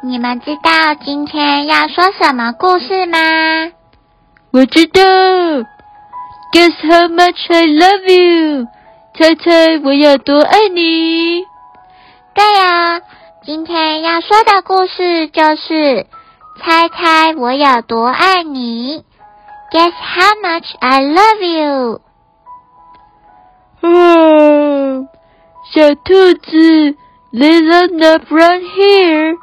你们知道今天要说什么故事吗？我知道。Guess how much I love you？猜猜我有多爱你？对呀，今天要说的故事就是猜猜我有多爱你。Guess how much I love you？哦，小兔子。Little nap run here，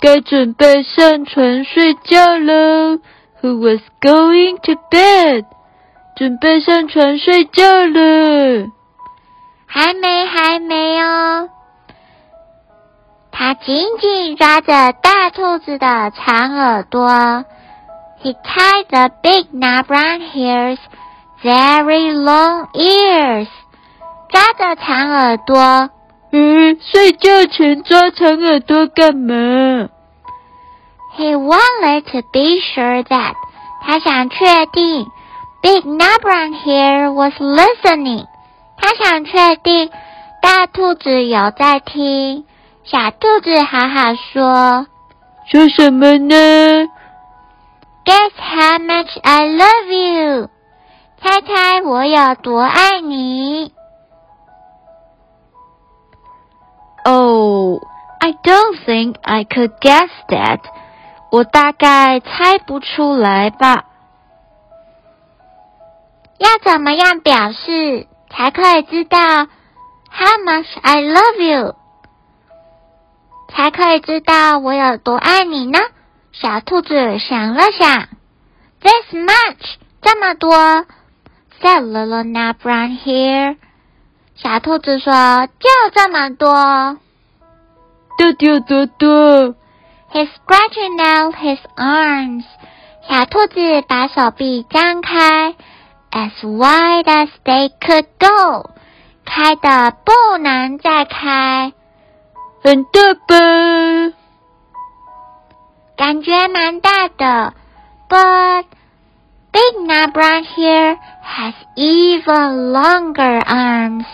该准备上床睡觉喽。Who was going to bed？准备上床睡觉了。还没，还没哦。他紧紧抓着大兔子的长耳朵。He tied the big nap brown hair's very long ears。抓着长耳朵。嗯，睡觉前抓长耳朵干嘛？He wanted to be sure that 他想确定 Big Nabran here was listening。他想确定大兔子有在听。小兔子好好说。说什么呢？Guess how much I love you。猜猜我有多爱你。Oh, I don't think I could guess that. 我大概猜不出来吧。要怎么样表示才可以知道 How much I love you？才可以知道我有多爱你呢？小兔子想了想，This much，这么多，said little nap brown here。 小兔子说：“就这么多。”到底有多多？He's stretching out his arms。小兔子把手臂张开，as wide as they could go，开的不能再开，很大吧？感觉蛮大的，but Big Nut Brown here has even longer arms。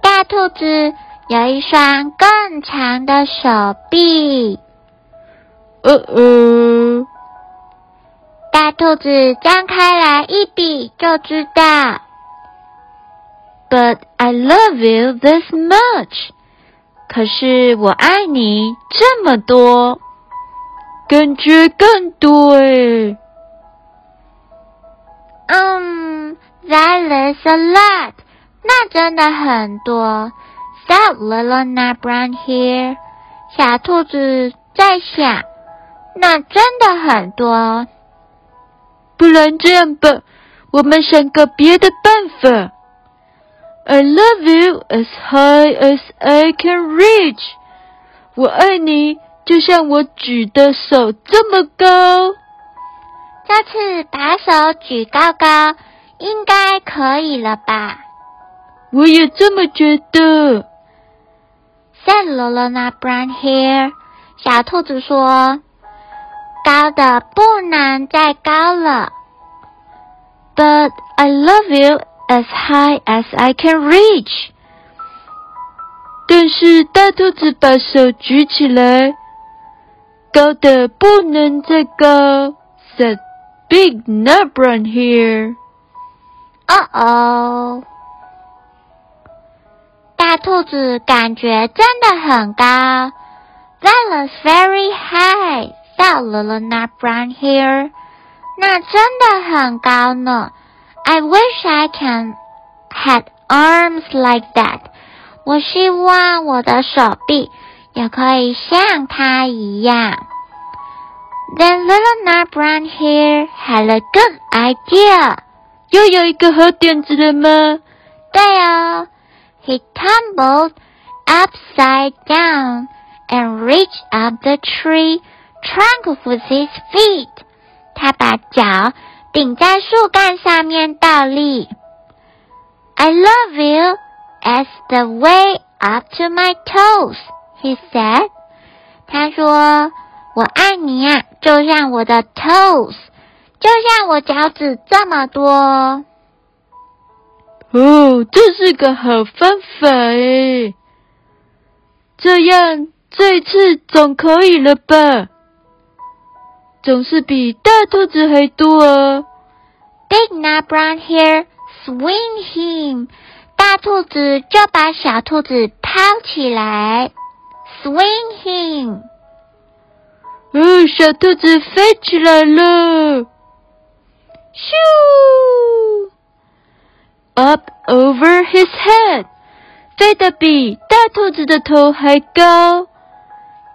大兔子有一双更长的手臂。大兔子张开来一比就知道。But I love you this much。可是我爱你这么多，感觉更多诶。嗯，That is a lot。那真的很多。That little nut brown here。小兔子在想，那真的很多。不然这样吧，我们想个别的办法。I love you as high as I can reach。我爱你，就像我举的手这么高。这次把手举高高，应该可以了吧？我也这么觉得。Said Lolona Brown Hair，小兔子说：“高的不能再高了。” But I love you as high as I can reach。但是大兔子把手举起来，高的不能再高。Said。Big nut brown here. 哦哦，大兔子感觉真的很高。That was very high. Said little nut brown here. 那真的很高呢。I wish I can had arms like that. 我希望我的手臂也可以像它一样。 Then little nut brown hair had a good idea. 又有一个好点子了吗？对哦，He tumbled upside down and reached up the tree trunk with his feet. 他把脚顶在树干上面倒立。I love you as the way up to my toes, he said. 他说：“ 我爱你呀、啊，就像我的 toes，就像我脚趾这么多。”哦，这是个好方法诶！这样这次总可以了吧？总是比大兔子还多啊！Big nut brown hair swing him，大兔子就把小兔子抛起来，swing him。哦，小兔子飞起来了，咻！Up over his head，飞得比大兔子的头还高。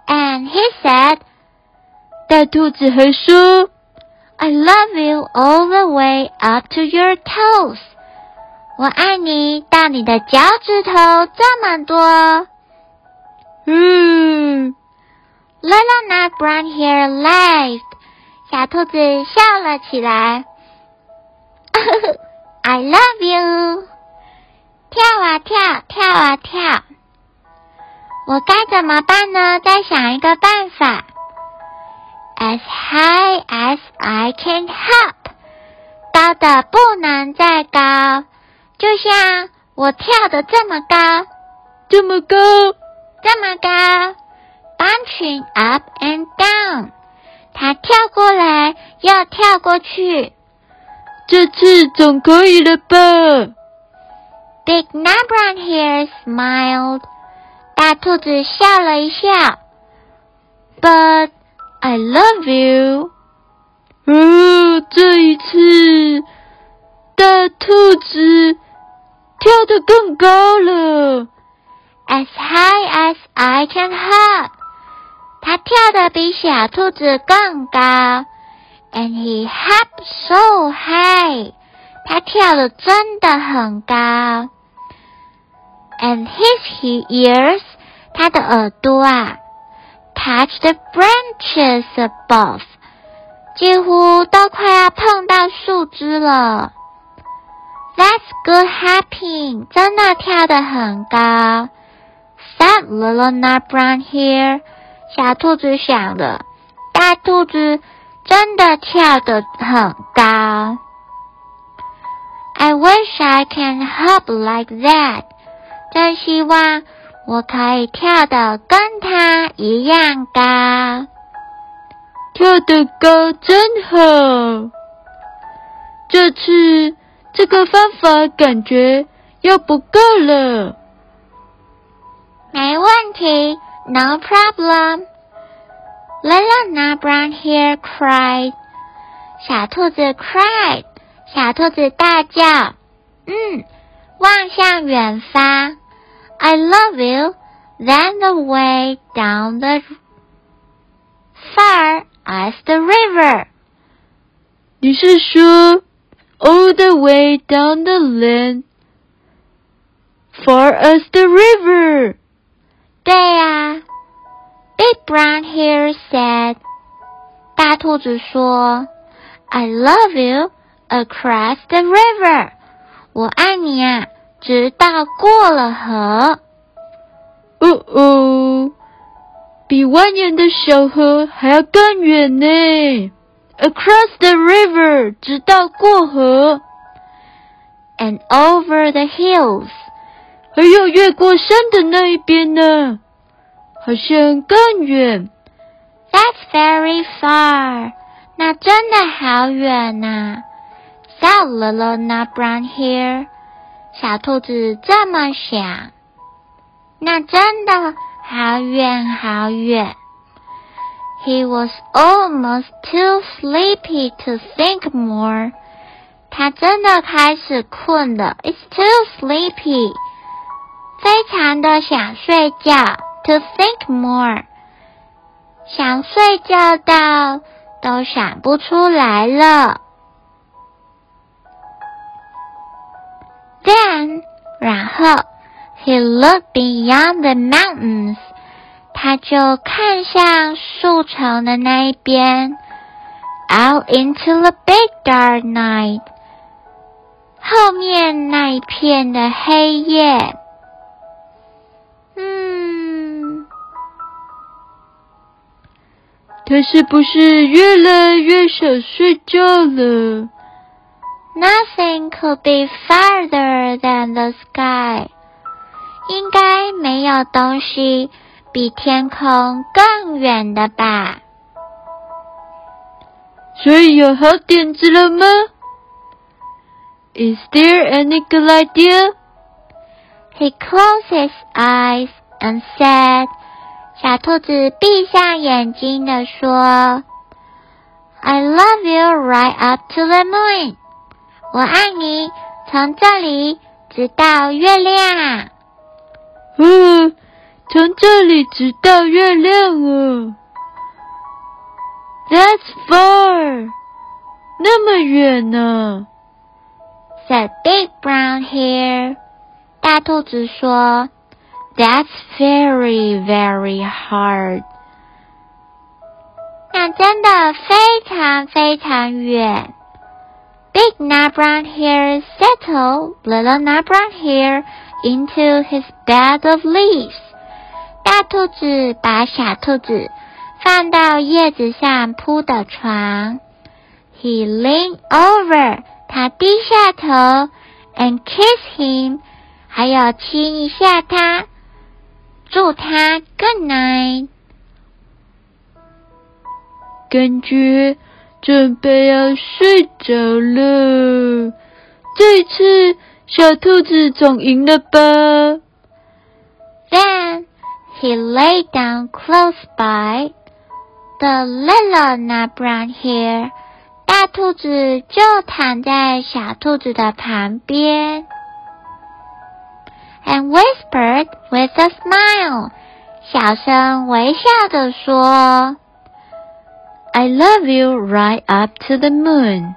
And he said，大兔子还说，I love you all the way up to your toes。我爱你到你的脚趾头这么多。嗯。 Little nut brown hair laughed，小兔子笑了起来。I love you，跳啊跳，跳啊跳。我该怎么办呢？再想一个办法。As high as I can hop，高的不能再高，就像我跳的这么高，这么高，这么高。Bunching up and down，它跳过来又跳过去。这次总可以了吧？Big nut brown hair smiled，大兔子笑了一笑。But I love you。哦，这一次大兔子跳得更高了。 As high as I can hop。 他跳得比小兔子更高，and he hopped so high，他跳得真的很高，and his ears，他的耳朵啊，touch the branches above，几乎都快要碰到树枝了。That's good hopping，真的跳得很高。That little nut brown hair。小兔子想了，大兔子真的跳得很高。I wish I can hop like that。真希望我可以跳得跟它一样高。跳得高真好。这次这个方法感觉又不够了。没问题。No problem. Little nut brown hair cried. 小兔子 cried. 小兔子大叫。嗯，望向远方。I love you. Then the way down the far as the river. 你是说 all the way down the land, far as the river? 对呀、啊、，Big Brown Hair said，大兔子说，I love you across the river，我爱你啊，直到过了河。哦哦，比蜿蜒的小河还要更远呢。Across the river，直到过河。 And over the hills， 还有越过山的那一边呢，好像更远。That's very far，那真的好远呐、Said little nut brown here，小兔子这么想。那真的好远好远。He was almost too sleepy to think more。他真的开始困了，It's too sleepy，非常的想睡觉，to think more，想睡觉到都想不出来了。Then，然后，he looked beyond the mountains，他就看向树丛的那一边，out into the big dark night，后面那一片的黑夜。他是不是越来越想睡觉了？Nothing could be farther than the sky。应该没有东西比天空更远的吧？所以有好点子了吗？Is there any good idea? He closed his eyes and said，小兔子闭上眼睛的说：“I love you right up to the moon。我爱你，从这里直到月亮。”嗯，从这里直到月亮啊！That's far，那么远呢？said Big Brown Hare。大兔子说 ：“That's very, very hard。”那真的非常非常远。Big Nut Brown Hare settled Little Nut Brown Hare into his bed of leaves。大兔子把小兔子放到叶子上铺的床。He leaned over，他低下头，and kissed him，还有亲一下他， 祝他 good night。感觉准备要睡着了，这一次。小兔子总赢了吧？Then he lay down close by the little nut brown hare。大兔子就躺在小兔子的旁边，and whispered with a smile，小声微笑着说：“I love you right up to the moon。”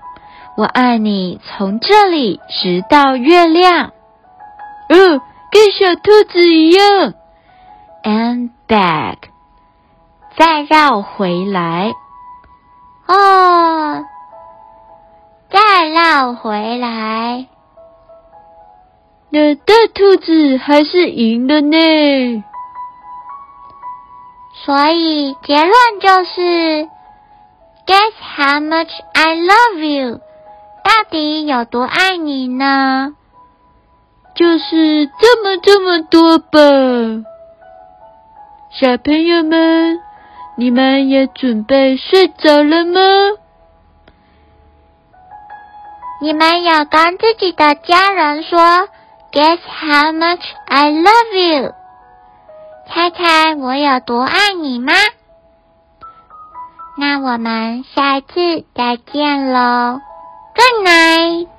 我爱你，从这里直到月亮。嗯，跟小兔子一样。And back，再绕回来。哦，再绕回来。那大兔子还是赢了呢。所以结论就是，Guess how much I love you。到底有多爱你呢？就是这么这么多吧。小朋友们，你们也准备睡着了吗？你们有跟自己的家人说 “Guess how much I love you”？猜猜我有多爱你吗？那我们下次再见喽。Good night.